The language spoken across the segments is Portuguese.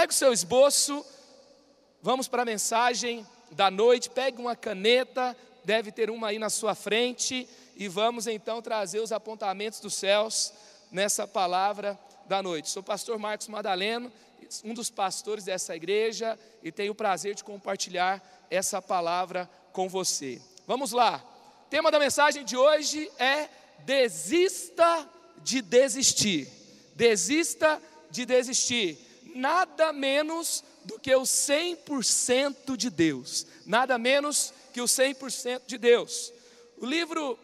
Pegue o seu esboço, vamos para a mensagem da noite. Pegue uma caneta, deve ter uma aí na sua frente, e vamos então trazer os apontamentos dos céus nessa palavra da noite. Sou o pastor Marcos Madaleno, um dos pastores dessa igreja, e tenho o prazer de compartilhar essa palavra com você. Vamos lá. O tema da mensagem de hoje é desista de desistir. Desista de desistir nada menos do que o 100% de Deus. Nada menos que o 100% de Deus. O livro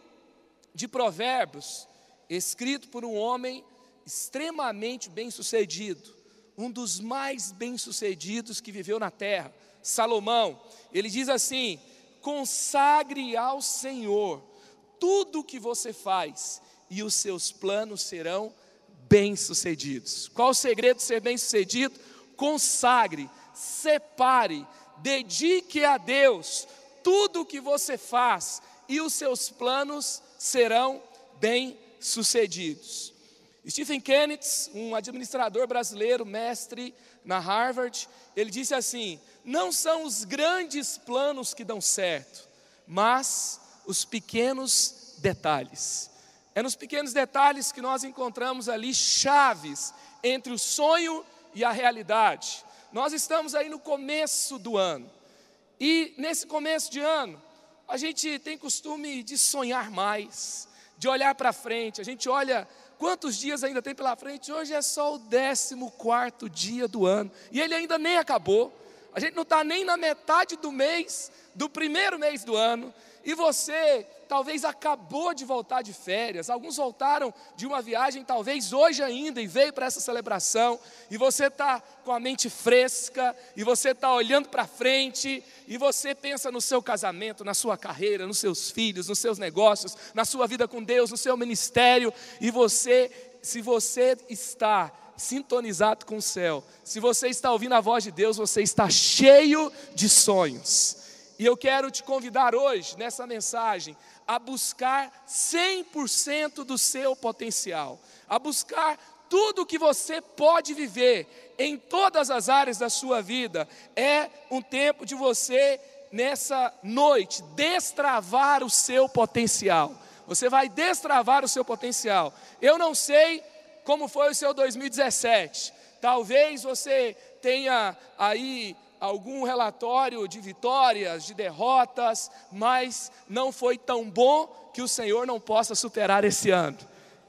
de Provérbios, escrito por um homem extremamente bem-sucedido, um dos mais bem-sucedidos que viveu na terra, Salomão, ele diz assim: consagre ao Senhor tudo o que você faz, e os seus planos serão bem-sucedidos. Qual o segredo de ser bem-sucedido? Consagre, separe, dedique a Deus tudo o que você faz e os seus planos serão bem-sucedidos. Stephen Kenneth, um administrador brasileiro, mestre na Harvard, ele disse assim: não são os grandes planos que dão certo, mas os pequenos detalhes. É nos pequenos detalhes que nós encontramos ali chaves entre o sonho e a realidade. Nós estamos aí no começo do ano. E nesse começo de ano, a gente tem costume de sonhar mais, de olhar para frente. A gente olha quantos dias ainda tem pela frente. Hoje é só o 14 dia do ano. E ele ainda nem acabou. A gente não está nem na metade do mês, do primeiro mês do ano. E você talvez acabou de voltar de férias, alguns voltaram de uma viagem, talvez hoje ainda, e veio para essa celebração, e você está com a mente fresca, e você está olhando para frente, e você pensa no seu casamento, na sua carreira, nos seus filhos, nos seus negócios, na sua vida com Deus, no seu ministério, e você, se você está sintonizado com o céu, se você está ouvindo a voz de Deus, você está cheio de sonhos. E eu quero te convidar hoje, nessa mensagem, a buscar 100% do seu potencial, a buscar tudo o que você pode viver em todas as áreas da sua vida. É um tempo de você, nessa noite, destravar o seu potencial. Você vai destravar o seu potencial. Eu não sei como foi o seu 2017. Talvez você tenha aí algum relatório de vitórias, de derrotas, mas não foi tão bom que o Senhor não possa superar esse ano,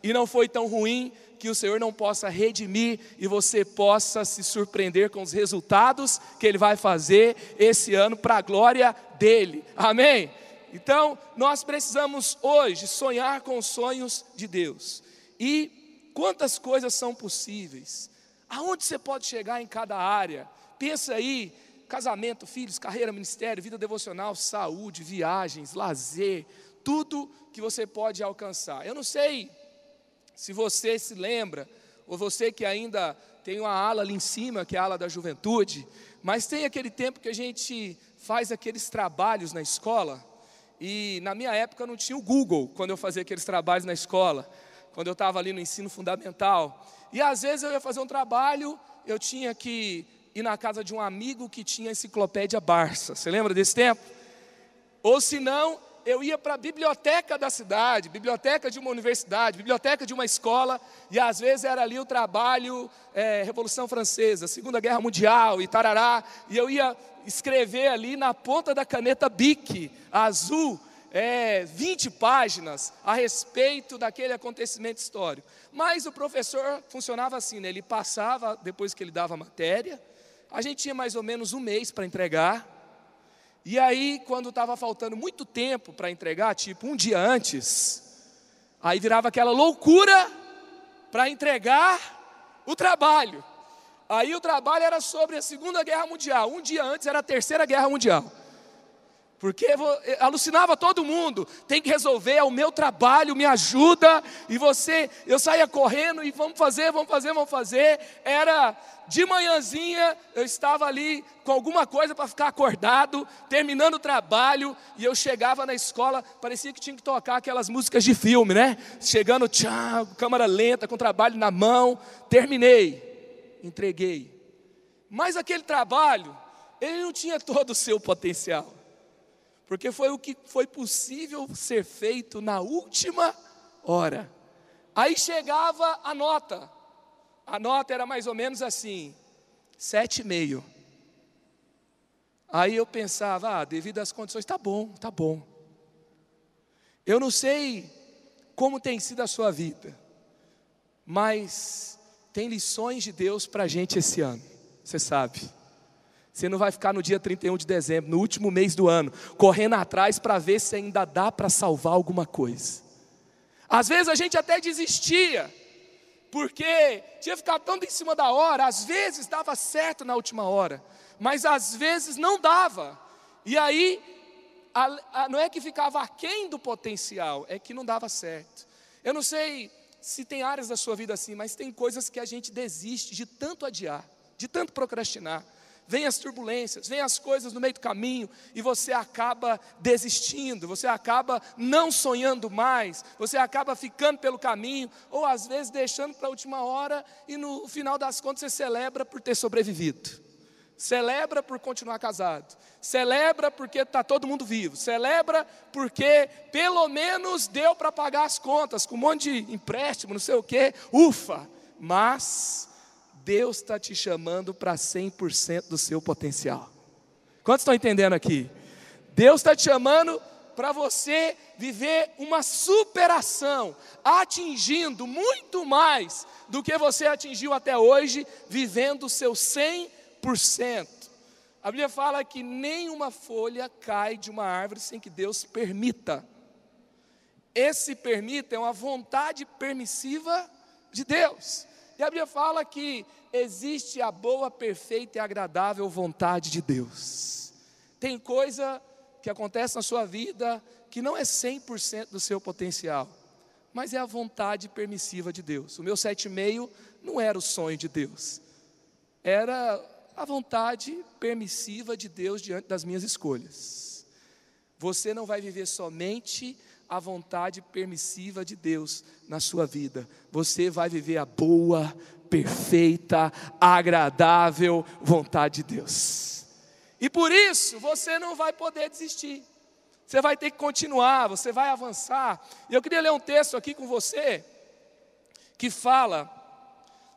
e não foi tão ruim que o Senhor não possa redimir e você possa se surpreender com os resultados que Ele vai fazer esse ano para a glória dEle, amém? Então, nós precisamos hoje sonhar com os sonhos de Deus, e quantas coisas são possíveis, aonde você pode chegar em cada área, Pensa aí, casamento, filhos, carreira, ministério, vida devocional, saúde, viagens, lazer, tudo que você pode alcançar. Eu não sei se você se lembra, ou você que ainda tem uma ala ali em cima, que é a ala da juventude, mas tem aquele tempo que a gente faz aqueles trabalhos na escola, e na minha época não tinha o Google quando eu fazia aqueles trabalhos na escola, quando eu estava ali no ensino fundamental. E às vezes eu ia fazer um trabalho, eu tinha que ir na casa de um amigo que tinha enciclopédia Barça. Você lembra desse tempo? Ou se não, eu ia para a biblioteca da cidade, biblioteca de uma universidade, biblioteca de uma escola, e às vezes era ali o trabalho é, Revolução Francesa, Segunda Guerra Mundial e tarará, e eu ia escrever ali na ponta da caneta Bic, azul, é, 20 páginas a respeito daquele acontecimento histórico. Mas o professor funcionava assim, né? ele passava, depois que ele dava a matéria, a gente tinha mais ou menos um mês para entregar. E aí, quando estava faltando muito tempo para entregar, tipo um dia antes, aí virava aquela loucura para entregar o trabalho. Aí o trabalho era sobre a Segunda Guerra Mundial. Um dia antes era a Terceira Guerra Mundial. Porque alucinava todo mundo, tem que resolver, é o meu trabalho, me ajuda. E você, eu saía correndo e vamos fazer, vamos fazer, vamos fazer. Era de manhãzinha, eu estava ali com alguma coisa para ficar acordado, terminando o trabalho, e eu chegava na escola, parecia que tinha que tocar aquelas músicas de filme, né? Chegando, tchau, câmera lenta, com o trabalho na mão, terminei, entreguei. Mas aquele trabalho, ele não tinha todo o seu potencial porque foi o que foi possível ser feito na última hora. Aí chegava a nota, a nota era mais ou menos assim, sete e meio. Aí eu pensava, ah, devido às condições, tá bom, tá bom. Eu não sei como tem sido a sua vida, mas tem lições de Deus para a gente esse ano, você sabe. Você não vai ficar no dia 31 de dezembro, no último mês do ano, correndo atrás para ver se ainda dá para salvar alguma coisa. Às vezes a gente até desistia, porque tinha ficado tão em cima da hora, às vezes dava certo na última hora, mas às vezes não dava. E aí, a, a, não é que ficava aquém do potencial, é que não dava certo. Eu não sei se tem áreas da sua vida assim, mas tem coisas que a gente desiste de tanto adiar, de tanto procrastinar vem as turbulências, vem as coisas no meio do caminho e você acaba desistindo, você acaba não sonhando mais, você acaba ficando pelo caminho ou às vezes deixando para a última hora e no final das contas você celebra por ter sobrevivido. Celebra por continuar casado, celebra porque está todo mundo vivo, celebra porque pelo menos deu para pagar as contas, com um monte de empréstimo, não sei o que, ufa, mas Deus está te chamando para 100% do seu potencial. Quantos estão entendendo aqui? Deus está te chamando para você viver uma superação, atingindo muito mais do que você atingiu até hoje, vivendo o seu 100%. A Bíblia fala que nenhuma folha cai de uma árvore sem que Deus permita. Esse permita é uma vontade permissiva de Deus. E a Bíblia fala que existe a boa, perfeita e agradável vontade de Deus. Tem coisa que acontece na sua vida que não é 100% do seu potencial, mas é a vontade permissiva de Deus. O meu sete meio não era o sonho de Deus, era a vontade permissiva de Deus diante das minhas escolhas. Você não vai viver somente a vontade permissiva de Deus na sua vida, você vai viver a boa, perfeita, agradável vontade de Deus. E por isso você não vai poder desistir. Você vai ter que continuar, você vai avançar. E eu queria ler um texto aqui com você que fala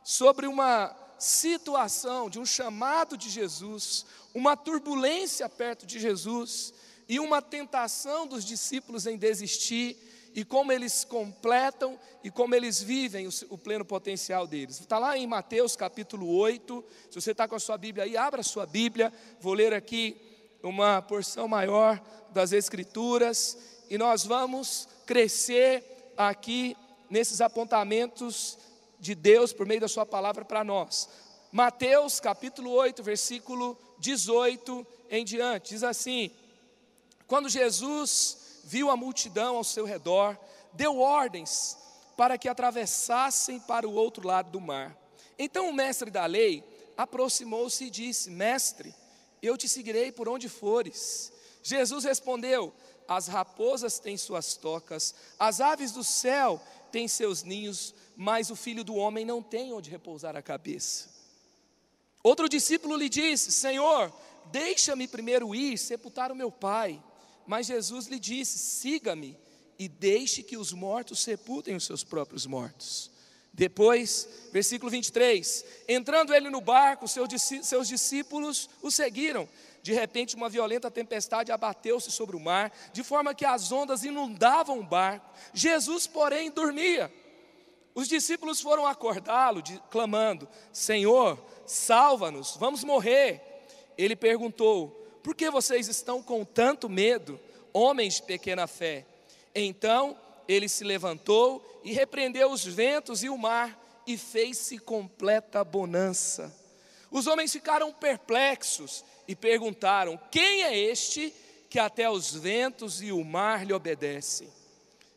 sobre uma situação de um chamado de Jesus, uma turbulência perto de Jesus e uma tentação dos discípulos em desistir e como eles completam e como eles vivem o, o pleno potencial deles. Está lá em Mateus capítulo 8. Se você está com a sua Bíblia aí, abra a sua Bíblia. Vou ler aqui uma porção maior das Escrituras e nós vamos crescer aqui nesses apontamentos de Deus por meio da Sua palavra para nós. Mateus capítulo 8, versículo 18 em diante, diz assim: Quando Jesus viu a multidão ao seu redor, deu ordens para que atravessassem para o outro lado do mar. Então o mestre da lei aproximou-se e disse: Mestre, eu te seguirei por onde fores. Jesus respondeu: As raposas têm suas tocas, as aves do céu têm seus ninhos, mas o filho do homem não tem onde repousar a cabeça. Outro discípulo lhe disse: Senhor, deixa-me primeiro ir sepultar o meu pai. Mas Jesus lhe disse: siga-me e deixe que os mortos sepultem os seus próprios mortos. Depois, versículo 23: entrando ele no barco, seus discípulos o seguiram. De repente, uma violenta tempestade abateu-se sobre o mar, de forma que as ondas inundavam o barco. Jesus, porém, dormia. Os discípulos foram acordá-lo, clamando: Senhor, salva-nos, vamos morrer. Ele perguntou: por que vocês estão com tanto medo, homens de pequena fé? Então ele se levantou e repreendeu os ventos e o mar, e fez-se completa bonança. Os homens ficaram perplexos e perguntaram: Quem é este que até os ventos e o mar lhe obedecem?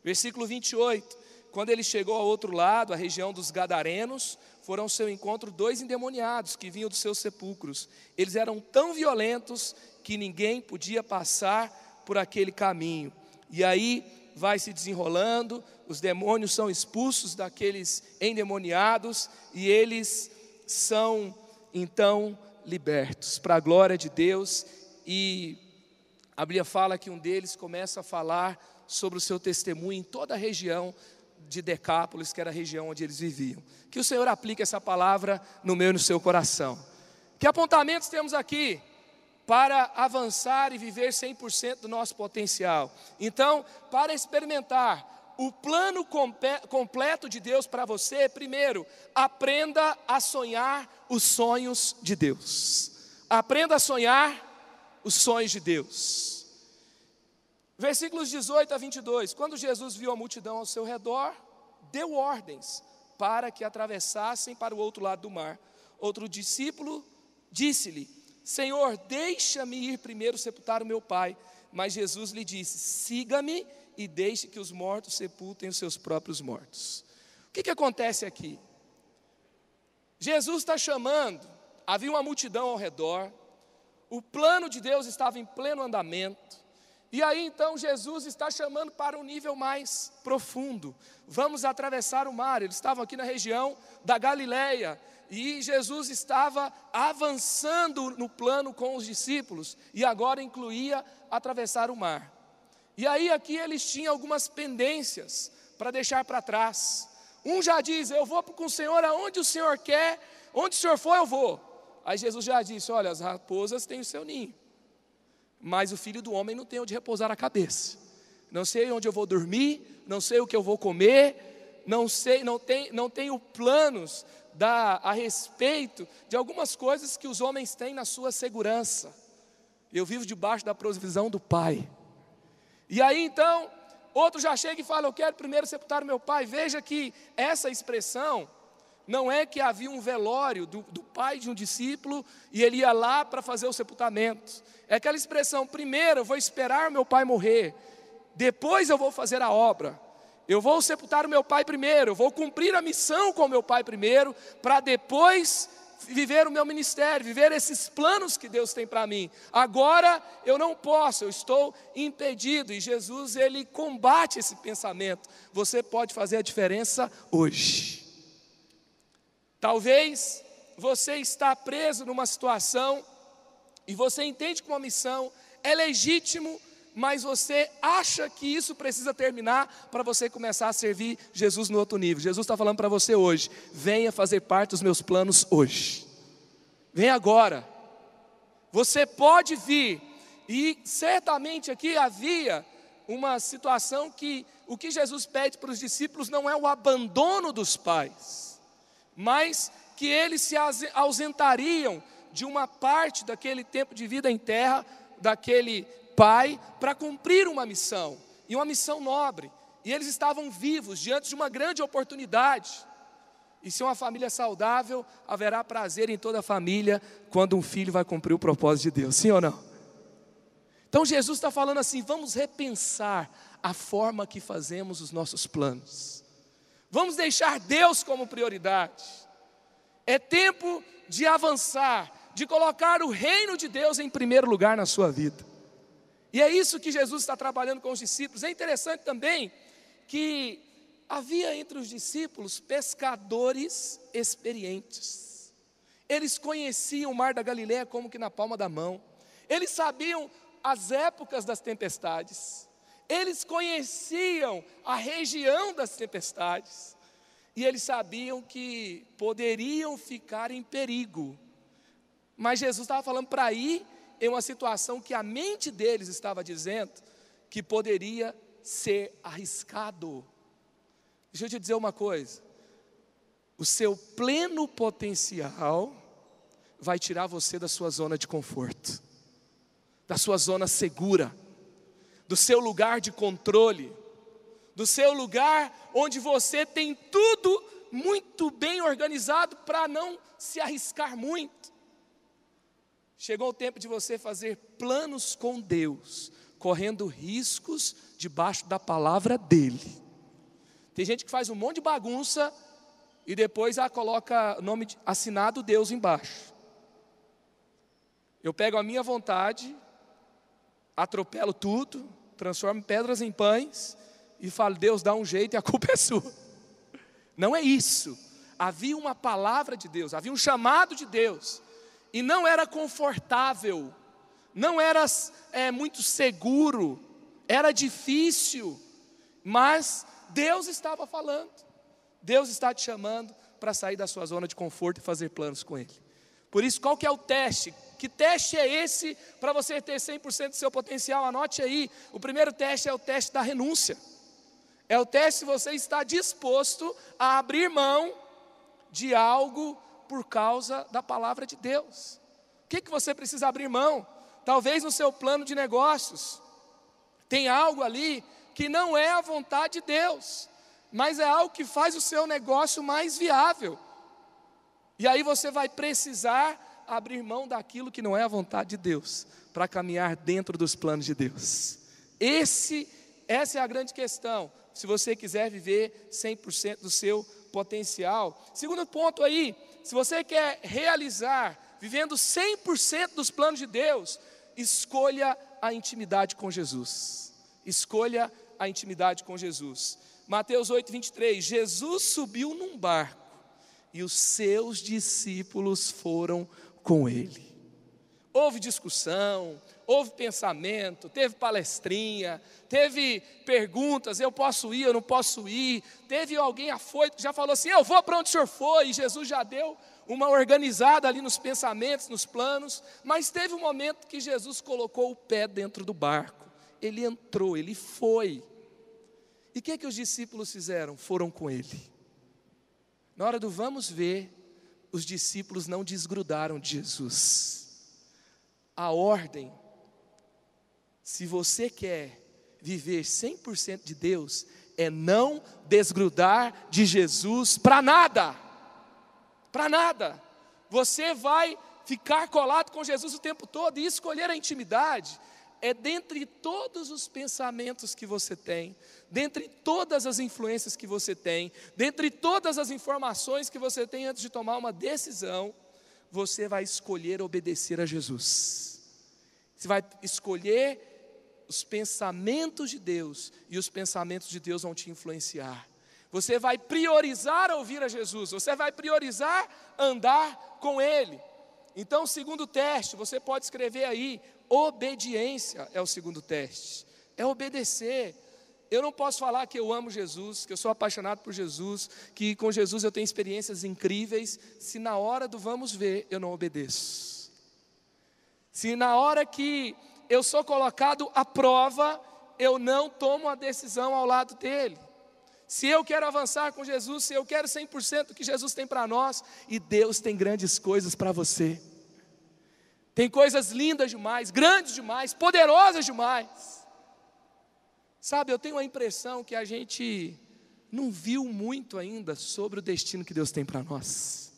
Versículo 28. Quando ele chegou ao outro lado, a região dos Gadarenos, foram ao seu encontro dois endemoniados que vinham dos seus sepulcros. Eles eram tão violentos que ninguém podia passar por aquele caminho. E aí vai se desenrolando, os demônios são expulsos daqueles endemoniados e eles são então libertos para a glória de Deus. E a Bíblia fala que um deles começa a falar sobre o seu testemunho em toda a região de Decápolis, que era a região onde eles viviam. Que o Senhor aplique essa palavra no meu e no seu coração. Que apontamentos temos aqui para avançar e viver 100% do nosso potencial? Então, para experimentar o plano completo de Deus para você, primeiro, aprenda a sonhar os sonhos de Deus. Aprenda a sonhar os sonhos de Deus. Versículos 18 a 22. Quando Jesus viu a multidão ao seu redor, deu ordens para que atravessassem para o outro lado do mar. Outro discípulo disse-lhe: Senhor, deixa-me ir primeiro sepultar o meu pai. Mas Jesus lhe disse: Siga-me e deixe que os mortos sepultem os seus próprios mortos. O que, que acontece aqui? Jesus está chamando, havia uma multidão ao redor, o plano de Deus estava em pleno andamento, e aí então Jesus está chamando para um nível mais profundo. Vamos atravessar o mar. Eles estavam aqui na região da Galileia e Jesus estava avançando no plano com os discípulos e agora incluía atravessar o mar. E aí aqui eles tinham algumas pendências para deixar para trás. Um já diz: Eu vou com o Senhor aonde o Senhor quer, onde o Senhor for, eu vou. Aí Jesus já disse: Olha, as raposas têm o seu ninho, mas o filho do homem não tem onde repousar a cabeça. Não sei onde eu vou dormir, não sei o que eu vou comer, não sei, não, tem, não tenho planos da, a respeito de algumas coisas que os homens têm na sua segurança. Eu vivo debaixo da provisão do Pai. E aí então, outro já chega e fala: Eu quero primeiro sepultar meu pai. Veja que essa expressão não é que havia um velório do, do pai de um discípulo e ele ia lá para fazer o sepultamento. É aquela expressão: primeiro eu vou esperar meu pai morrer, depois eu vou fazer a obra. Eu vou sepultar o meu pai primeiro, eu vou cumprir a missão com o meu pai primeiro, para depois viver o meu ministério, viver esses planos que Deus tem para mim. Agora eu não posso, eu estou impedido e Jesus ele combate esse pensamento. Você pode fazer a diferença hoje. Talvez você está preso numa situação e você entende que uma missão é legítimo, mas você acha que isso precisa terminar para você começar a servir Jesus no outro nível. Jesus está falando para você hoje: venha fazer parte dos meus planos hoje. Vem agora. Você pode vir. E certamente aqui havia uma situação que o que Jesus pede para os discípulos não é o abandono dos pais, mas que eles se ausentariam de uma parte daquele tempo de vida em terra, daquele pai, para cumprir uma missão, e uma missão nobre. E eles estavam vivos diante de uma grande oportunidade. E se uma família saudável, haverá prazer em toda a família quando um filho vai cumprir o propósito de Deus, sim ou não? Então Jesus está falando assim: vamos repensar a forma que fazemos os nossos planos, vamos deixar Deus como prioridade. É tempo de avançar, de colocar o reino de Deus em primeiro lugar na sua vida. E é isso que Jesus está trabalhando com os discípulos. É interessante também que havia entre os discípulos pescadores experientes. Eles conheciam o mar da Galileia como que na palma da mão. Eles sabiam as épocas das tempestades. Eles conheciam a região das tempestades. E eles sabiam que poderiam ficar em perigo. Mas Jesus estava falando para ir em uma situação que a mente deles estava dizendo que poderia ser arriscado. Deixa eu te dizer uma coisa: o seu pleno potencial vai tirar você da sua zona de conforto, da sua zona segura, do seu lugar de controle, do seu lugar onde você tem tudo muito bem organizado para não se arriscar muito. Chegou o tempo de você fazer planos com Deus, correndo riscos debaixo da palavra dEle. Tem gente que faz um monte de bagunça e depois ah, coloca nome de, assinado Deus embaixo. Eu pego a minha vontade, atropelo tudo, transformo pedras em pães e falo, Deus dá um jeito e a culpa é sua. Não é isso. Havia uma palavra de Deus, havia um chamado de Deus, e não era confortável, não era é, muito seguro, era difícil, mas Deus estava falando, Deus está te chamando para sair da sua zona de conforto e fazer planos com Ele. Por isso, qual que é o teste? Que teste é esse para você ter 100% do seu potencial? Anote aí. O primeiro teste é o teste da renúncia. É o teste se você está disposto a abrir mão de algo por causa da palavra de Deus. O que, que você precisa abrir mão? Talvez no seu plano de negócios, tem algo ali que não é a vontade de Deus, mas é algo que faz o seu negócio mais viável. E aí você vai precisar abrir mão daquilo que não é a vontade de Deus, para caminhar dentro dos planos de Deus. Esse, essa é a grande questão, se você quiser viver 100% do seu potencial. Segundo ponto aí, se você quer realizar, vivendo 100% dos planos de Deus, escolha a intimidade com Jesus. Escolha a intimidade com Jesus. Mateus 8, 23. Jesus subiu num barco e os seus discípulos foram com ele. Houve discussão, houve pensamento, teve palestrinha, teve perguntas: eu posso ir, eu não posso ir. Teve alguém afoito já falou assim: eu vou para onde o senhor foi, e Jesus já deu uma organizada ali nos pensamentos, nos planos. Mas teve um momento que Jesus colocou o pé dentro do barco, ele entrou, ele foi. E o que, que os discípulos fizeram? Foram com ele. Na hora do vamos ver, os discípulos não desgrudaram de Jesus. A ordem se você quer viver 100% de Deus, é não desgrudar de Jesus para nada. Para nada. Você vai ficar colado com Jesus o tempo todo e escolher a intimidade é dentre todos os pensamentos que você tem, dentre todas as influências que você tem, dentre todas as informações que você tem antes de tomar uma decisão, você vai escolher obedecer a Jesus. Você vai escolher os pensamentos de Deus e os pensamentos de Deus vão te influenciar. Você vai priorizar ouvir a Jesus, você vai priorizar andar com Ele. Então, o segundo teste, você pode escrever aí: obediência é o segundo teste, é obedecer. Eu não posso falar que eu amo Jesus, que eu sou apaixonado por Jesus, que com Jesus eu tenho experiências incríveis, se na hora do vamos ver eu não obedeço. Se na hora que eu sou colocado à prova, eu não tomo a decisão ao lado dele. Se eu quero avançar com Jesus, se eu quero 100% do que Jesus tem para nós, e Deus tem grandes coisas para você. Tem coisas lindas demais, grandes demais, poderosas demais. Sabe, eu tenho a impressão que a gente não viu muito ainda sobre o destino que Deus tem para nós.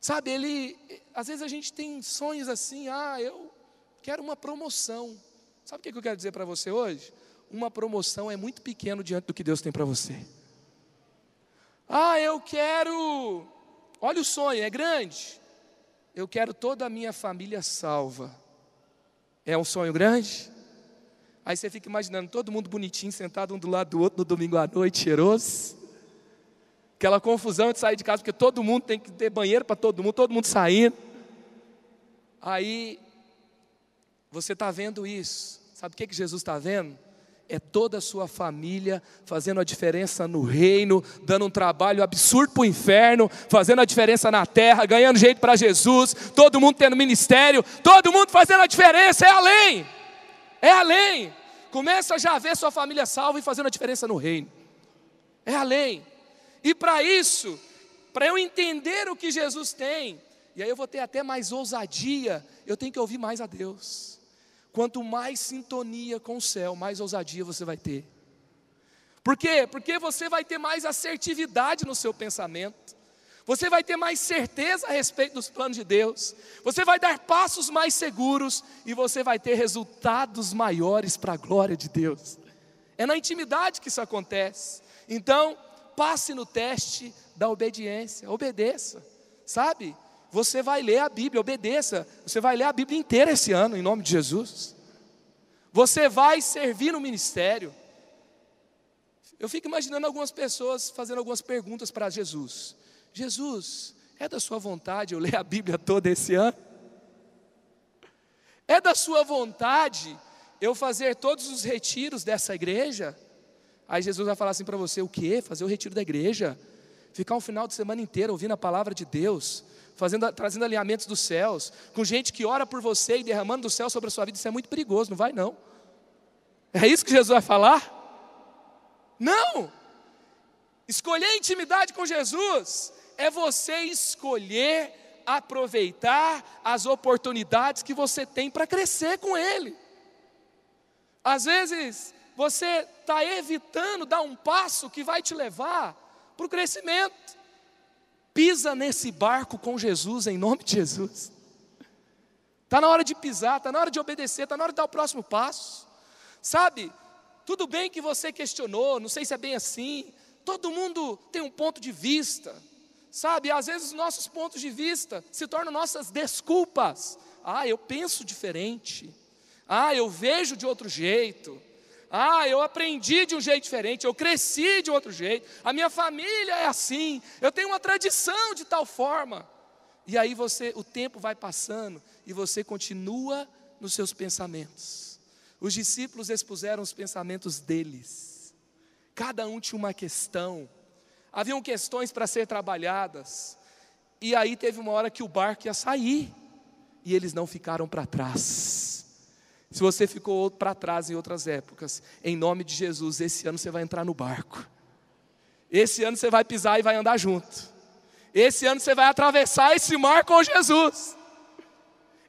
Sabe, ele, às vezes a gente tem sonhos assim, ah, eu quero uma promoção. Sabe o que eu quero dizer para você hoje? Uma promoção é muito pequeno diante do que Deus tem para você. Ah, eu quero. Olha o sonho, é grande. Eu quero toda a minha família salva. É um sonho grande? Aí você fica imaginando todo mundo bonitinho, sentado um do lado do outro no domingo à noite, cheiroso. Aquela confusão de sair de casa, porque todo mundo tem que ter banheiro para todo mundo, todo mundo saindo. Aí você está vendo isso. Sabe o que, que Jesus está vendo? É toda a sua família fazendo a diferença no reino, dando um trabalho absurdo para o inferno, fazendo a diferença na terra, ganhando jeito para Jesus, todo mundo tendo ministério, todo mundo fazendo a diferença, é além, é além. Começa já a ver sua família salva e fazendo a diferença no reino, é além. E para isso, para eu entender o que Jesus tem, e aí eu vou ter até mais ousadia, eu tenho que ouvir mais a Deus. Quanto mais sintonia com o céu, mais ousadia você vai ter. Por quê? Porque você vai ter mais assertividade no seu pensamento. Você vai ter mais certeza a respeito dos planos de Deus. Você vai dar passos mais seguros e você vai ter resultados maiores para a glória de Deus. É na intimidade que isso acontece. Então, passe no teste da obediência, obedeça. Sabe? Você vai ler a Bíblia, obedeça. Você vai ler a Bíblia inteira esse ano, em nome de Jesus. Você vai servir no ministério. Eu fico imaginando algumas pessoas fazendo algumas perguntas para Jesus. Jesus, é da sua vontade eu ler a Bíblia toda esse ano? É da sua vontade eu fazer todos os retiros dessa igreja? Aí Jesus vai falar assim para você: o que? Fazer o retiro da igreja? Ficar um final de semana inteiro ouvindo a palavra de Deus, fazendo, trazendo alinhamentos dos céus, com gente que ora por você e derramando do céu sobre a sua vida, isso é muito perigoso, não vai não. É isso que Jesus vai falar? Não! Escolher intimidade com Jesus é você escolher aproveitar as oportunidades que você tem para crescer com Ele. Às vezes, você está evitando dar um passo que vai te levar para o crescimento. Pisa nesse barco com Jesus, em nome de Jesus. Está na hora de pisar, está na hora de obedecer, está na hora de dar o próximo passo. Sabe, tudo bem que você questionou, não sei se é bem assim. Todo mundo tem um ponto de vista. Sabe, às vezes os nossos pontos de vista se tornam nossas desculpas. Ah, eu penso diferente. Ah, eu vejo de outro jeito. Ah, eu aprendi de um jeito diferente, eu cresci de outro jeito. A minha família é assim. Eu tenho uma tradição de tal forma. E aí você, o tempo vai passando e você continua nos seus pensamentos. Os discípulos expuseram os pensamentos deles. Cada um tinha uma questão haviam questões para ser trabalhadas, e aí teve uma hora que o barco ia sair, e eles não ficaram para trás. Se você ficou para trás em outras épocas, em nome de Jesus, esse ano você vai entrar no barco. Esse ano você vai pisar e vai andar junto. Esse ano você vai atravessar esse mar com Jesus.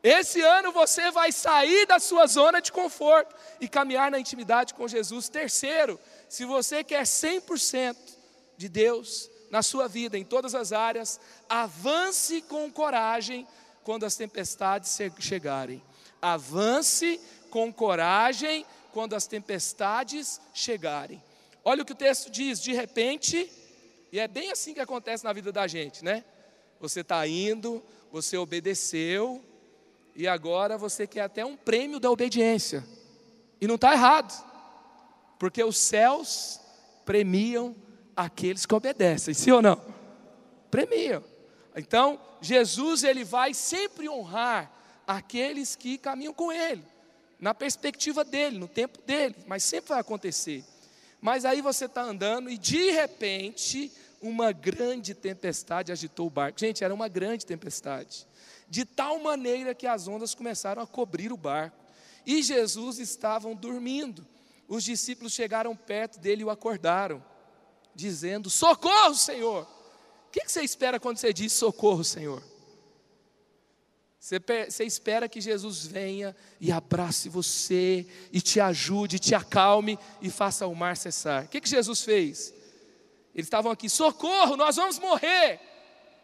Esse ano você vai sair da sua zona de conforto e caminhar na intimidade com Jesus. Terceiro, se você quer 100% de Deus na sua vida, em todas as áreas, avance com coragem quando as tempestades chegarem. Avance com coragem quando as tempestades chegarem. Olha o que o texto diz: de repente, e é bem assim que acontece na vida da gente, né? Você está indo, você obedeceu, e agora você quer até um prêmio da obediência. E não está errado, porque os céus premiam aqueles que obedecem, sim ou não? Premiam. Então, Jesus ele vai sempre honrar aqueles que caminham com ele, na perspectiva dele, no tempo dele, mas sempre vai acontecer. Mas aí você está andando e de repente uma grande tempestade agitou o barco. Gente, era uma grande tempestade, de tal maneira que as ondas começaram a cobrir o barco. E Jesus estavam dormindo. Os discípulos chegaram perto dele e o acordaram dizendo: Socorro, Senhor! O que você espera quando você diz socorro, Senhor? Você, você espera que Jesus venha e abrace você, e te ajude, te acalme e faça o mar cessar. O que, que Jesus fez? Eles estavam aqui, socorro, nós vamos morrer.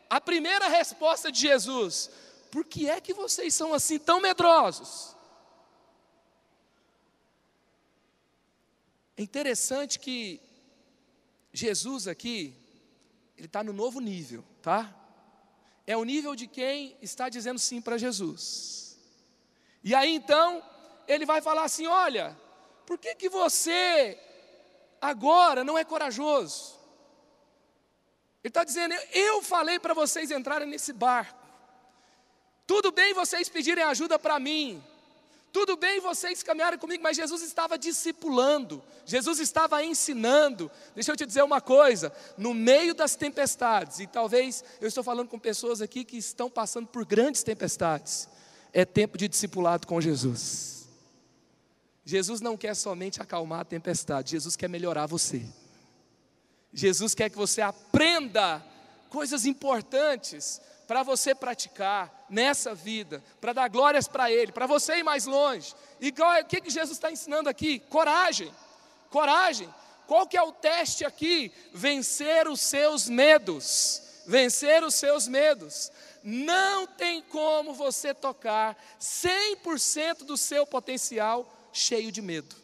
A primeira resposta de Jesus: Por que é que vocês são assim tão medrosos? É interessante que Jesus aqui, ele está no novo nível, tá? É o nível de quem está dizendo sim para Jesus. E aí então, ele vai falar assim: olha, por que, que você agora não é corajoso? Ele está dizendo: eu falei para vocês entrarem nesse barco. Tudo bem vocês pedirem ajuda para mim, tudo bem vocês caminharem comigo, mas Jesus estava discipulando, Jesus estava ensinando. Deixa eu te dizer uma coisa: no meio das tempestades, e talvez eu estou falando com pessoas aqui que estão passando por grandes tempestades, é tempo de discipulado com Jesus. Jesus não quer somente acalmar a tempestade, Jesus quer melhorar você. Jesus quer que você aprenda coisas importantes para você praticar nessa vida, para dar glórias para Ele, para você ir mais longe. E o que, que Jesus está ensinando aqui? Coragem, coragem. Qual que é o teste aqui? Vencer os seus medos. vencer os seus medos. Não tem como você tocar 100% do seu potencial cheio de medo,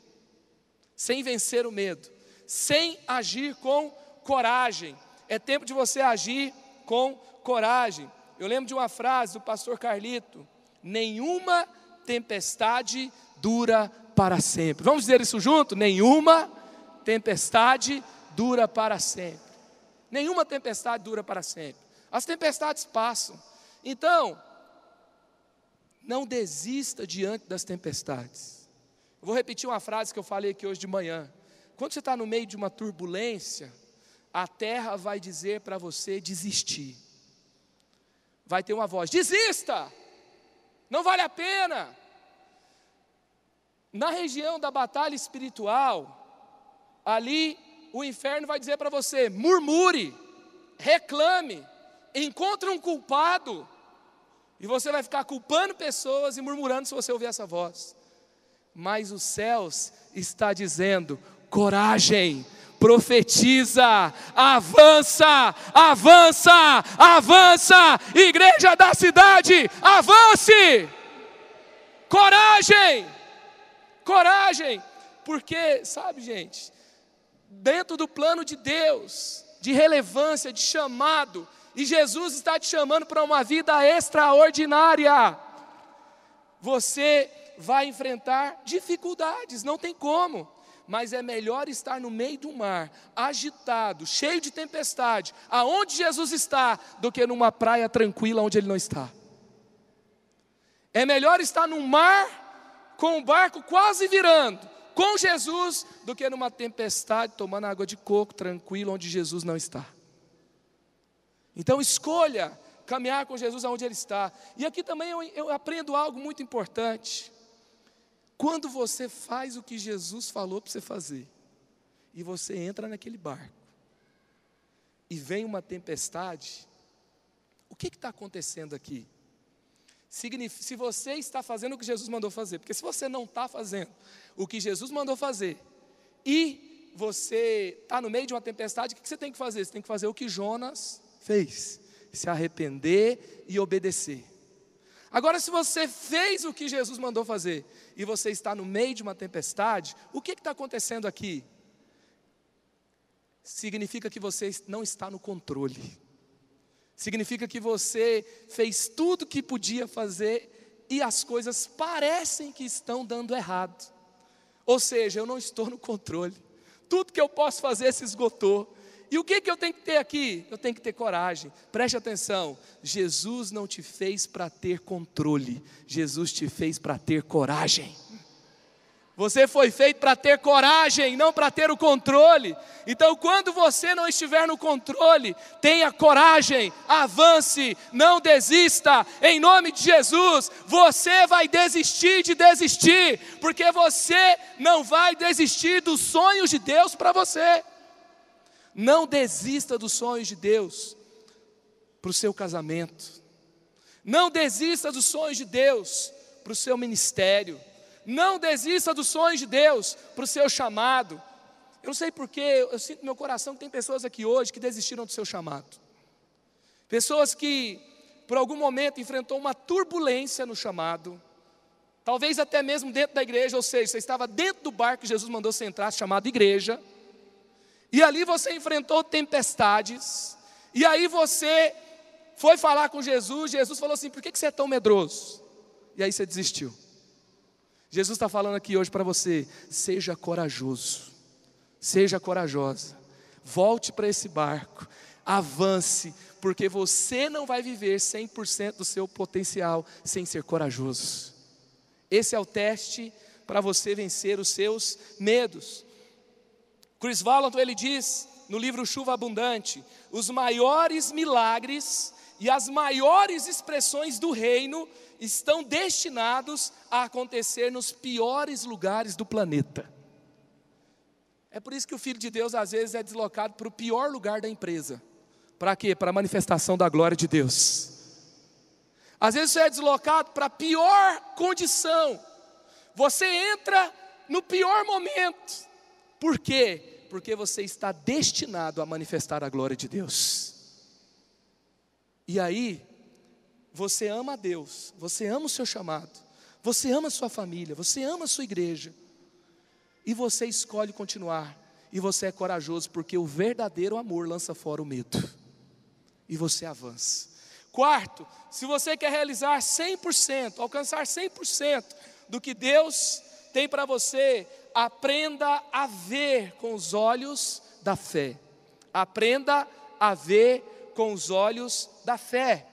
sem vencer o medo, sem agir com coragem. É tempo de você agir com coragem. Eu lembro de uma frase do pastor Carlito: nenhuma tempestade dura para sempre. Vamos dizer isso junto? Nenhuma tempestade dura para sempre. Nenhuma tempestade dura para sempre. As tempestades passam. Então, não desista diante das tempestades. Eu vou repetir uma frase que eu falei aqui hoje de manhã. Quando você está no meio de uma turbulência, a terra vai dizer para você desistir. Vai ter uma voz: desista, não vale a pena. Na região da batalha espiritual, ali o inferno vai dizer para você: murmure, reclame, encontre um culpado, e você vai ficar culpando pessoas e murmurando se você ouvir essa voz. Mas os céus está dizendo: coragem, profetiza, avança, avança, avança, igreja da cidade, avance, coragem, coragem, porque, sabe, gente, dentro do plano de Deus, de relevância, de chamado, e Jesus está te chamando para uma vida extraordinária. Você vai enfrentar dificuldades, não tem como mas é melhor estar no meio do mar, agitado, cheio de tempestade, aonde Jesus está, do que numa praia tranquila onde ele não está. É melhor estar no mar, com o barco quase virando, com Jesus, do que numa tempestade, tomando água de coco, tranquilo, onde Jesus não está. Então escolha caminhar com Jesus aonde Ele está. E aqui também eu, eu aprendo algo muito importante. Quando você faz o que Jesus falou para você fazer, e você entra naquele barco, e vem uma tempestade, o que está acontecendo aqui? se você está fazendo o que Jesus mandou fazer, porque se você não está fazendo o que Jesus mandou fazer, e você está no meio de uma tempestade, o que você tem que fazer? Você tem que fazer o que Jonas fez: se arrepender e obedecer. Agora, se você fez o que Jesus mandou fazer e você está no meio de uma tempestade, o que está acontecendo aqui? Significa que você não está no controle. Significa que você fez tudo que podia fazer e as coisas parecem que estão dando errado. Ou seja, eu não estou no controle. Tudo que eu posso fazer se esgotou. E o que, que eu tenho que ter aqui? Eu tenho que ter coragem. Preste atenção: Jesus não te fez para ter controle, Jesus te fez para ter coragem. Você foi feito para ter coragem, não para ter o controle. Então, quando você não estiver no controle, tenha coragem, avance, não desista, em nome de Jesus. Você vai desistir de desistir, porque você não vai desistir dos sonhos de Deus para você. Não desista dos sonhos de Deus para o seu casamento. Não desista dos sonhos de Deus para o seu ministério. Não desista dos sonhos de Deus para o seu chamado. Eu não sei porquê, eu sinto no meu coração que tem pessoas aqui hoje que desistiram do seu chamado. Pessoas que, por algum momento, enfrentou uma turbulência no chamado. Talvez até mesmo dentro da igreja, ou seja, você estava dentro do barco que Jesus mandou você entrar, chamado igreja. E ali você enfrentou tempestades. E aí você foi falar com Jesus. Jesus falou assim: por que você é tão medroso? E aí você desistiu. Jesus está falando aqui hoje para você: seja corajoso, seja corajosa, volte para esse barco, avance, porque você não vai viver 100% do seu potencial sem ser corajoso. Esse é o teste para você vencer os seus medos. Chris Valentin ele diz no livro Chuva Abundante: os maiores milagres e as maiores expressões do reino estão destinados a acontecer nos piores lugares do planeta. É por isso que o Filho de Deus às vezes é deslocado para o pior lugar da empresa. Para quê? Para a manifestação da glória de Deus. Às vezes você é deslocado para a pior condição. Você entra no pior momento. Por quê? Porque você está destinado a manifestar a glória de Deus. E aí, você ama a Deus, você ama o seu chamado, você ama a sua família, você ama a sua igreja, e você escolhe continuar, e você é corajoso, porque o verdadeiro amor lança fora o medo, e você avança. Quarto, se você quer realizar 100%, alcançar 100% do que Deus tem para você, aprenda a ver com os olhos da fé. Aprenda a ver com os olhos da fé.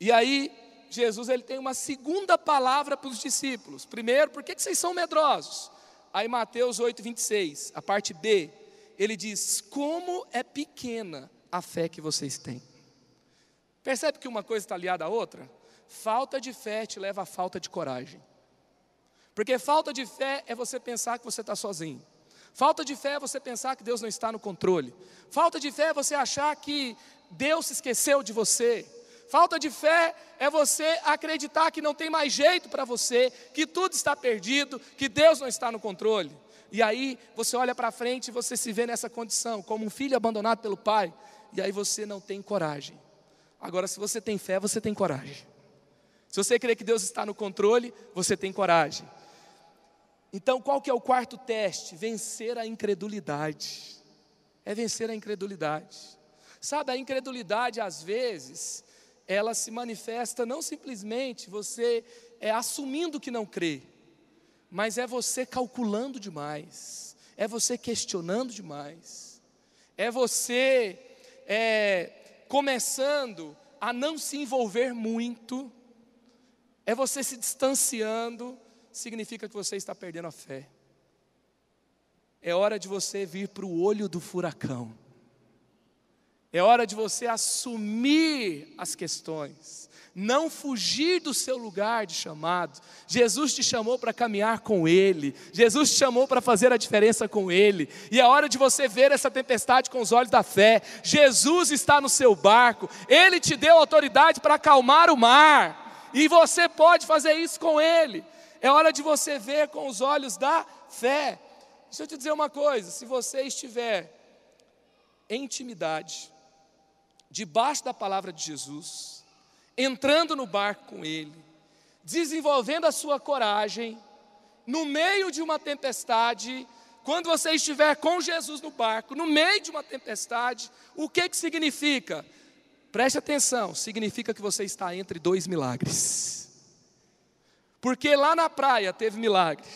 E aí, Jesus ele tem uma segunda palavra para os discípulos. Primeiro, por que, vocês são medrosos? Aí, Mateus 8, 26, a parte B, ele diz: Como é pequena a fé que vocês têm. Percebe que uma coisa está aliada à outra? Falta de fé te leva à falta de coragem. Porque falta de fé é você pensar que você está sozinho. Falta de fé é você pensar que Deus não está no controle. Falta de fé é você achar que Deus se esqueceu de você. Falta de fé é você acreditar que não tem mais jeito para você, que tudo está perdido, que Deus não está no controle. E aí você olha para frente e você se vê nessa condição, como um filho abandonado pelo pai, e aí você não tem coragem. Agora, se você tem fé, você tem coragem. Se você crê que Deus está no controle, você tem coragem. Então, qual que é o quarto teste? Vencer a incredulidade. É vencer a incredulidade. Sabe, a incredulidade às vezes, ela se manifesta não simplesmente você é assumindo que não crê, mas é você calculando demais, é você questionando demais, é você é, começando a não se envolver muito, é você se distanciando, significa que você está perdendo a fé. É hora de você vir para o olho do furacão. É hora de você assumir as questões não fugir do seu lugar de chamado. Jesus te chamou para caminhar com Ele, Jesus te chamou para fazer a diferença com Ele, e é hora de você ver essa tempestade com os olhos da fé. Jesus está no seu barco, Ele te deu autoridade para acalmar o mar, e você pode fazer isso com Ele. É hora de você ver com os olhos da fé. Deixa eu te dizer uma coisa: se você estiver em intimidade, debaixo da palavra de Jesus, entrando no barco com ele, desenvolvendo a sua coragem, no meio de uma tempestade, quando você estiver com Jesus no barco, no meio de uma tempestade, o que que significa? Preste atenção, significa que você está entre dois milagres. Porque lá na praia teve milagre,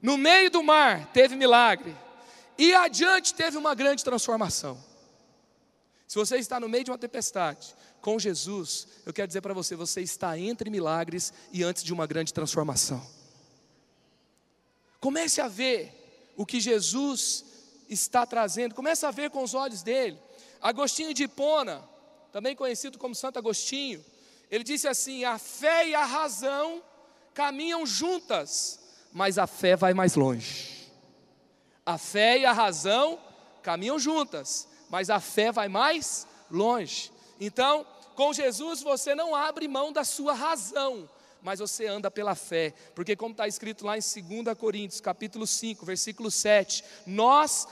no meio do mar teve milagre, e adiante teve uma grande transformação. Se você está no meio de uma tempestade, com Jesus, eu quero dizer para você: você está entre milagres e antes de uma grande transformação. Comece a ver o que Jesus está trazendo, comece a ver com os olhos dele. Agostinho de Hipona, também conhecido como Santo Agostinho, ele disse assim: a fé e a razão caminham juntas, mas a fé vai mais longe. A fé e a razão caminham juntas, mas a fé vai mais longe. Então, com Jesus você não abre mão da sua razão, mas você anda pela fé, porque como está escrito lá em 2 Coríntios, capítulo 5, versículo 7, nós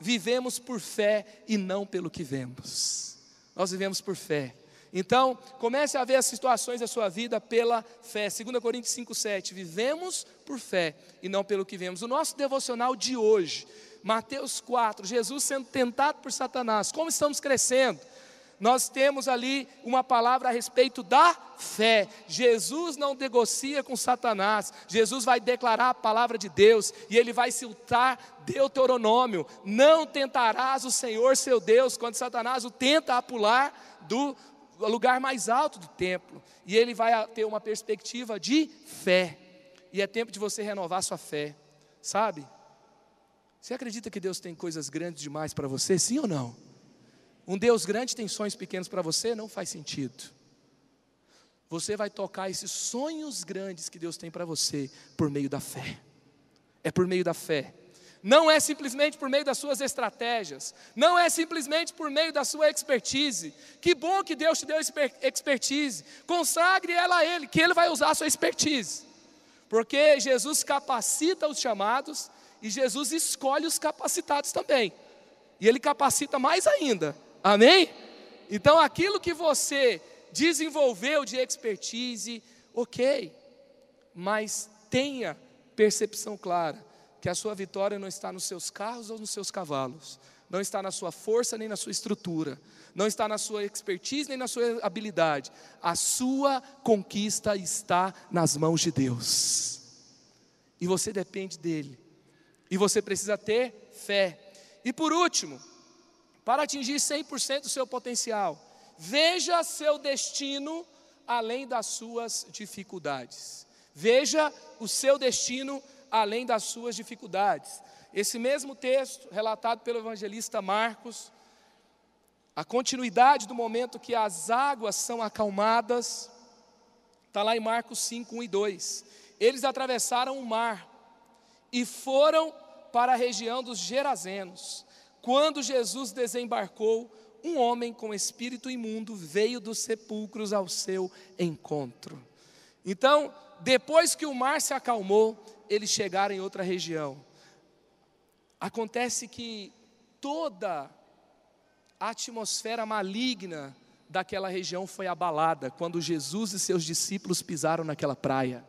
vivemos por fé e não pelo que vemos. Nós vivemos por fé. Então, comece a ver as situações da sua vida pela fé. 2 Coríntios 5, 7. Vivemos por fé e não pelo que vemos. O nosso devocional de hoje, Mateus 4, Jesus sendo tentado por Satanás. Como estamos crescendo? nós temos ali uma palavra a respeito da fé. Jesus não negocia com Satanás, Jesus vai declarar a palavra de Deus e ele vai citar Deuteronômio: Não tentarás o Senhor seu Deus, quando Satanás o tenta a pular do lugar mais alto do templo, e ele vai ter uma perspectiva de fé, e é tempo de você renovar sua fé, sabe? Você acredita que Deus tem coisas grandes demais para você, sim ou não? Um Deus grande tem sonhos pequenos para você? Não faz sentido. Você vai tocar esses sonhos grandes que Deus tem para você por meio da fé. É por meio da fé. Não é simplesmente por meio das suas estratégias, não é simplesmente por meio da sua expertise. Que bom que Deus te deu expertise. Consagre ela a Ele, que Ele vai usar a sua expertise. Porque Jesus capacita os chamados e Jesus escolhe os capacitados também. E Ele capacita mais ainda Amém? Então, aquilo que você desenvolveu de expertise, ok, mas tenha percepção clara que a sua vitória não está nos seus carros ou nos seus cavalos, não está na sua força nem na sua estrutura, não está na sua expertise nem na sua habilidade. A sua conquista está nas mãos de Deus. E você depende dele. E você precisa ter fé. E por último, para atingir 100% do seu potencial, veja seu destino além das suas dificuldades. Veja o seu destino além das suas dificuldades. Esse mesmo texto, relatado pelo evangelista Marcos, a continuidade do momento que as águas são acalmadas, está lá em Marcos 5, 1 e 2. Eles atravessaram o mar e foram para a região dos Gerazenos. Quando Jesus desembarcou, um homem com espírito imundo veio dos sepulcros ao seu encontro. Então, depois que o mar se acalmou, eles chegaram em outra região. Acontece que toda a atmosfera maligna daquela região foi abalada quando Jesus e seus discípulos pisaram naquela praia.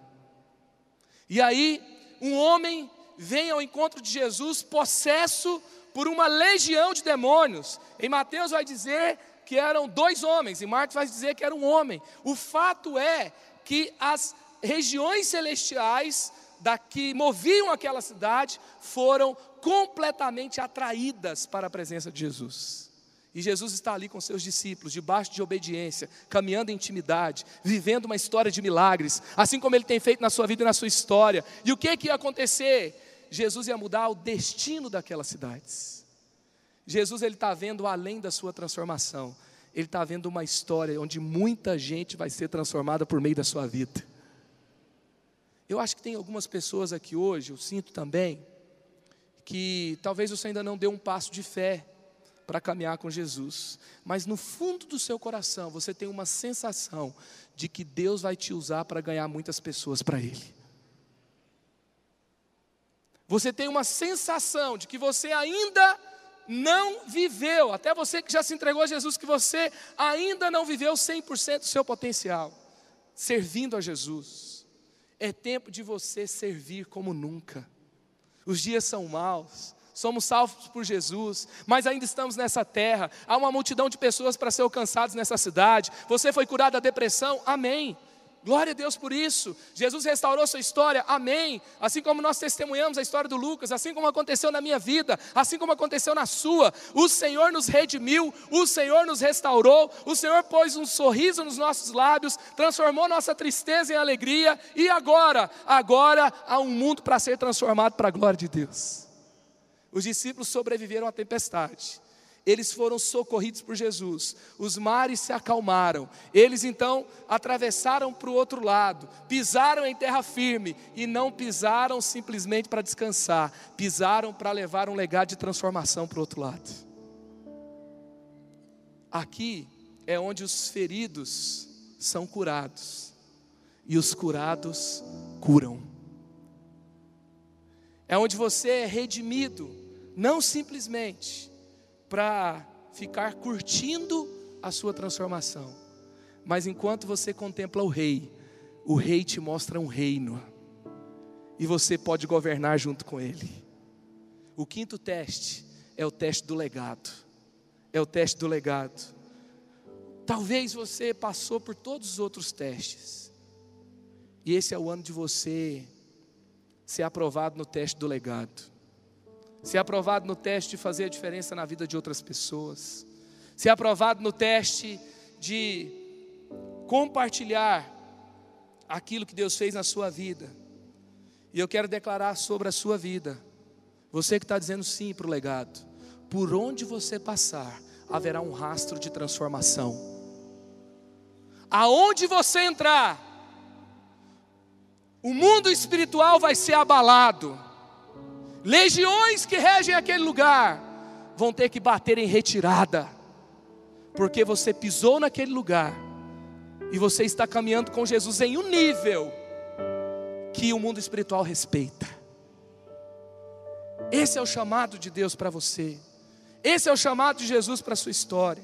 E aí, um homem vem ao encontro de Jesus possesso por uma legião de demônios. Em Mateus vai dizer que eram dois homens, e Marcos vai dizer que era um homem. O fato é que as regiões celestiais da que moviam aquela cidade foram completamente atraídas para a presença de Jesus. E Jesus está ali com seus discípulos, debaixo de obediência, caminhando em intimidade, vivendo uma história de milagres, assim como ele tem feito na sua vida e na sua história. E o que, que ia acontecer? Jesus ia mudar o destino daquelas cidades. Jesus ele está vendo além da sua transformação, ele está vendo uma história onde muita gente vai ser transformada por meio da sua vida. Eu acho que tem algumas pessoas aqui hoje, eu sinto também, que talvez você ainda não deu um passo de fé para caminhar com Jesus, mas no fundo do seu coração você tem uma sensação de que Deus vai te usar para ganhar muitas pessoas para Ele. Você tem uma sensação de que você ainda não viveu, até você que já se entregou a Jesus, que você ainda não viveu 100% do seu potencial, servindo a Jesus. É tempo de você servir como nunca. Os dias são maus, somos salvos por Jesus, mas ainda estamos nessa terra. Há uma multidão de pessoas para ser alcançadas nessa cidade. Você foi curado da depressão? Amém. Glória a Deus por isso. Jesus restaurou sua história, amém. Assim como nós testemunhamos a história do Lucas, assim como aconteceu na minha vida, assim como aconteceu na sua. O Senhor nos redimiu, o Senhor nos restaurou, o Senhor pôs um sorriso nos nossos lábios, transformou nossa tristeza em alegria, e agora, agora há um mundo para ser transformado para a glória de Deus. Os discípulos sobreviveram à tempestade eles foram socorridos por Jesus, os mares se acalmaram, eles então atravessaram para o outro lado, pisaram em terra firme e não pisaram simplesmente para descansar, pisaram para levar um legado de transformação para o outro lado. Aqui é onde os feridos são curados e os curados curam. É onde você é redimido, não simplesmente para ficar curtindo a sua transformação. Mas enquanto você contempla o rei, o rei te mostra um reino. E você pode governar junto com ele. O quinto teste é o teste do legado. É o teste do legado. Talvez você passou por todos os outros testes. E esse é o ano de você ser aprovado no teste do legado ser aprovado no teste de fazer a diferença na vida de outras pessoas, ser aprovado no teste de compartilhar aquilo que Deus fez na sua vida. E eu quero declarar sobre a sua vida, você que está dizendo sim para o legado, por onde você passar, haverá um rastro de transformação. Aonde você entrar, o mundo espiritual vai ser abalado legiões que regem aquele lugar vão ter que bater em retirada, porque você pisou naquele lugar e você está caminhando com Jesus em um nível que o mundo espiritual respeita. Esse é o chamado de Deus para você. Esse é o chamado de Jesus para a sua história.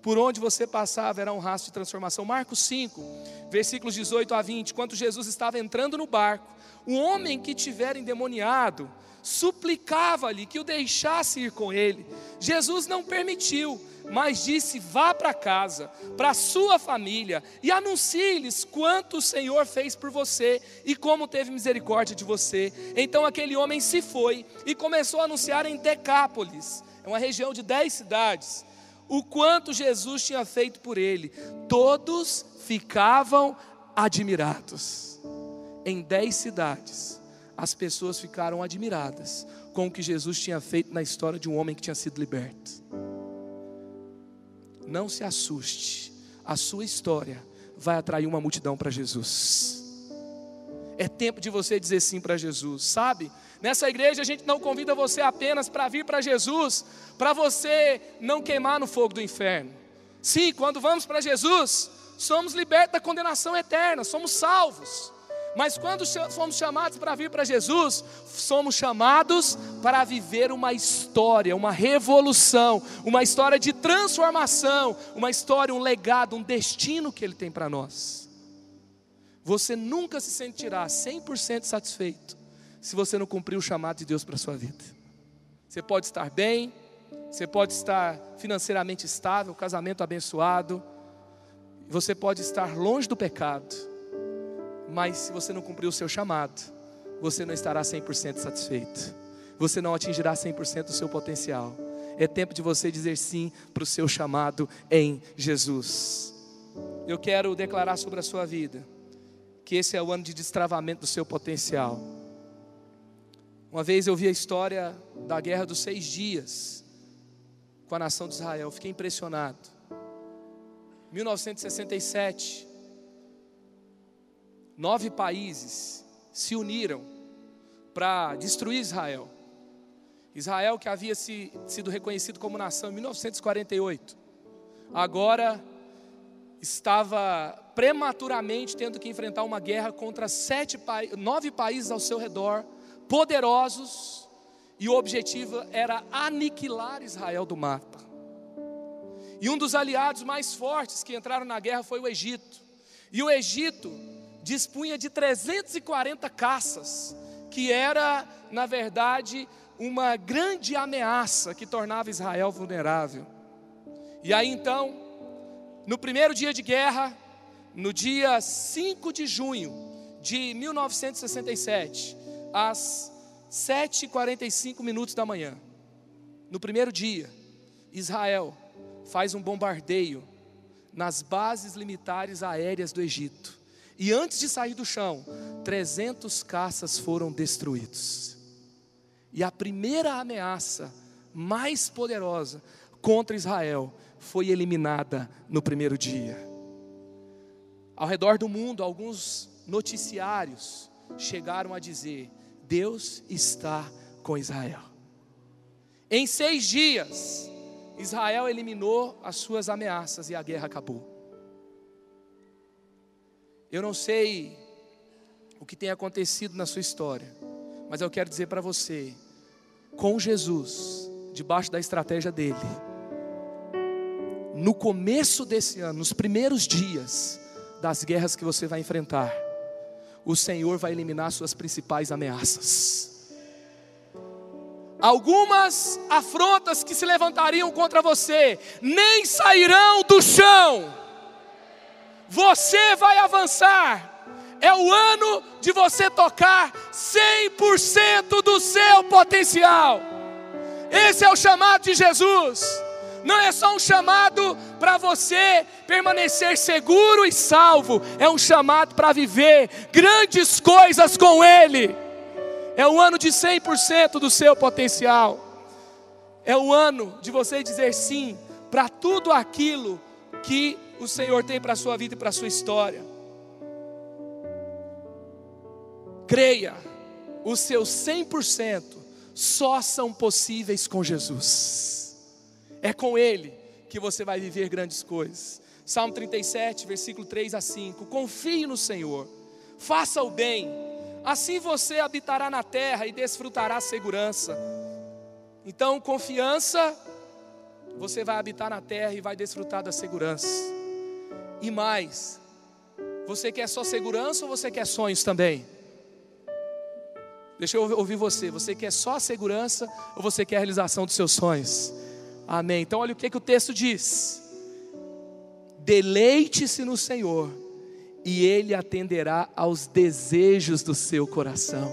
Por onde você passava era um rastro de transformação. Marcos 5, versículos 18 a 20. Quando Jesus estava entrando no barco, o homem que tiver endemoniado suplicava-lhe que o deixasse ir com ele. Jesus não permitiu, mas disse: Vá para casa, para sua família, e anuncie-lhes quanto o Senhor fez por você e como teve misericórdia de você. Então aquele homem se foi e começou a anunciar em Decápolis, é uma região de dez cidades o quanto Jesus tinha feito por ele. Todos ficavam admirados. Em dez cidades, as pessoas ficaram admiradas com o que Jesus tinha feito na história de um homem que tinha sido liberto. Não se assuste, a sua história vai atrair uma multidão para Jesus. É tempo de você dizer sim para Jesus, sabe? Nessa igreja a gente não convida você apenas para vir para Jesus, para você não queimar no fogo do inferno. Sim, quando vamos para Jesus, somos libertos da condenação eterna, somos salvos. Mas quando fomos chamados para vir para Jesus, somos chamados para viver uma história, uma revolução, uma história de transformação, uma história, um legado, um destino que Ele tem para nós. Você nunca se sentirá 100% satisfeito se você não cumprir o chamado de Deus para a sua vida. Você pode estar bem, você pode estar financeiramente estável, casamento abençoado, você pode estar longe do pecado, mas se você não cumprir o seu chamado, você não estará 100% satisfeito, você não atingirá 100% do seu potencial. É tempo de você dizer sim para o seu chamado em Jesus. Eu quero declarar sobre a sua vida que esse é o ano de destravamento do seu potencial. Uma vez eu vi a história da guerra dos seis dias com a nação de Israel, fiquei impressionado. 1967, nove países se uniram para destruir Israel. Israel, que havia se, sido reconhecido como nação em 1948, agora estava prematuramente tendo que enfrentar uma guerra contra sete, nove países ao seu redor poderosos, e o objetivo era aniquilar Israel do mapa. E um dos aliados mais fortes que entraram na guerra foi o Egito. E o Egito dispunha de 340 caças, que era, na verdade, uma grande ameaça que tornava Israel vulnerável. E aí então, no primeiro dia de guerra, no dia 5 de junho de 1967, às 7h45 minutos da manhã, no primeiro dia, Israel faz um bombardeio nas bases militares aéreas do Egito. E antes de sair do chão, 300 caças foram destruídos. E a primeira ameaça mais poderosa contra Israel foi eliminada no primeiro dia. Ao redor do mundo, alguns noticiários chegaram a dizer Deus está com Israel. Em seis dias, Israel eliminou as suas ameaças e a guerra acabou. Eu não sei o que tem acontecido na sua história, mas eu quero dizer para você: com Jesus, debaixo da estratégia dele, no começo desse ano, nos primeiros dias das guerras que você vai enfrentar, o Senhor vai eliminar suas principais ameaças. Algumas afrontas que se levantariam contra você nem sairão do chão. Você vai avançar. É o ano de você tocar 100% do seu potencial. Esse é o chamado de Jesus não é só um chamado para você permanecer seguro e salvo, é um chamado para viver grandes coisas com Ele. É o ano de 100% do seu potencial. É o ano de você dizer sim para tudo aquilo que o Senhor tem para a sua vida e para a sua história. Creia, os seus 100% só são possíveis com Jesus. É com Ele que você vai viver grandes coisas. Salmo 37, versículo 3 a 5. Confie no Senhor, faça o bem, assim você habitará na terra e desfrutará segurança. Então, confiança você vai habitar na terra e vai desfrutar da segurança. E mais, você quer só segurança ou você quer sonhos também? Deixa eu ouvir você. Você quer só a segurança ou você quer a realização dos seus sonhos? Amém. Então, olha o que, que o texto diz: Deleite-se no Senhor, e Ele atenderá aos desejos do seu coração.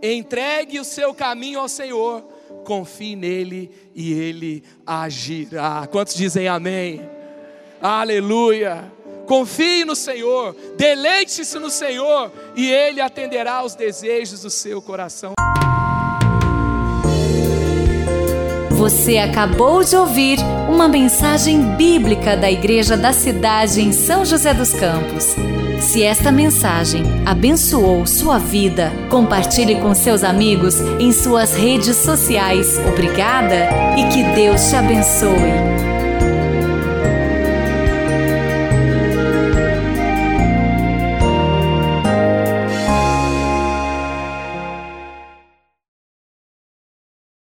Entregue o seu caminho ao Senhor, confie nele e Ele agirá. Quantos dizem amém? Aleluia. Confie no Senhor, deleite-se no Senhor e Ele atenderá aos desejos do seu coração. Você acabou de ouvir uma mensagem bíblica da Igreja da Cidade em São José dos Campos. Se esta mensagem abençoou sua vida, compartilhe com seus amigos em suas redes sociais. Obrigada e que Deus te abençoe.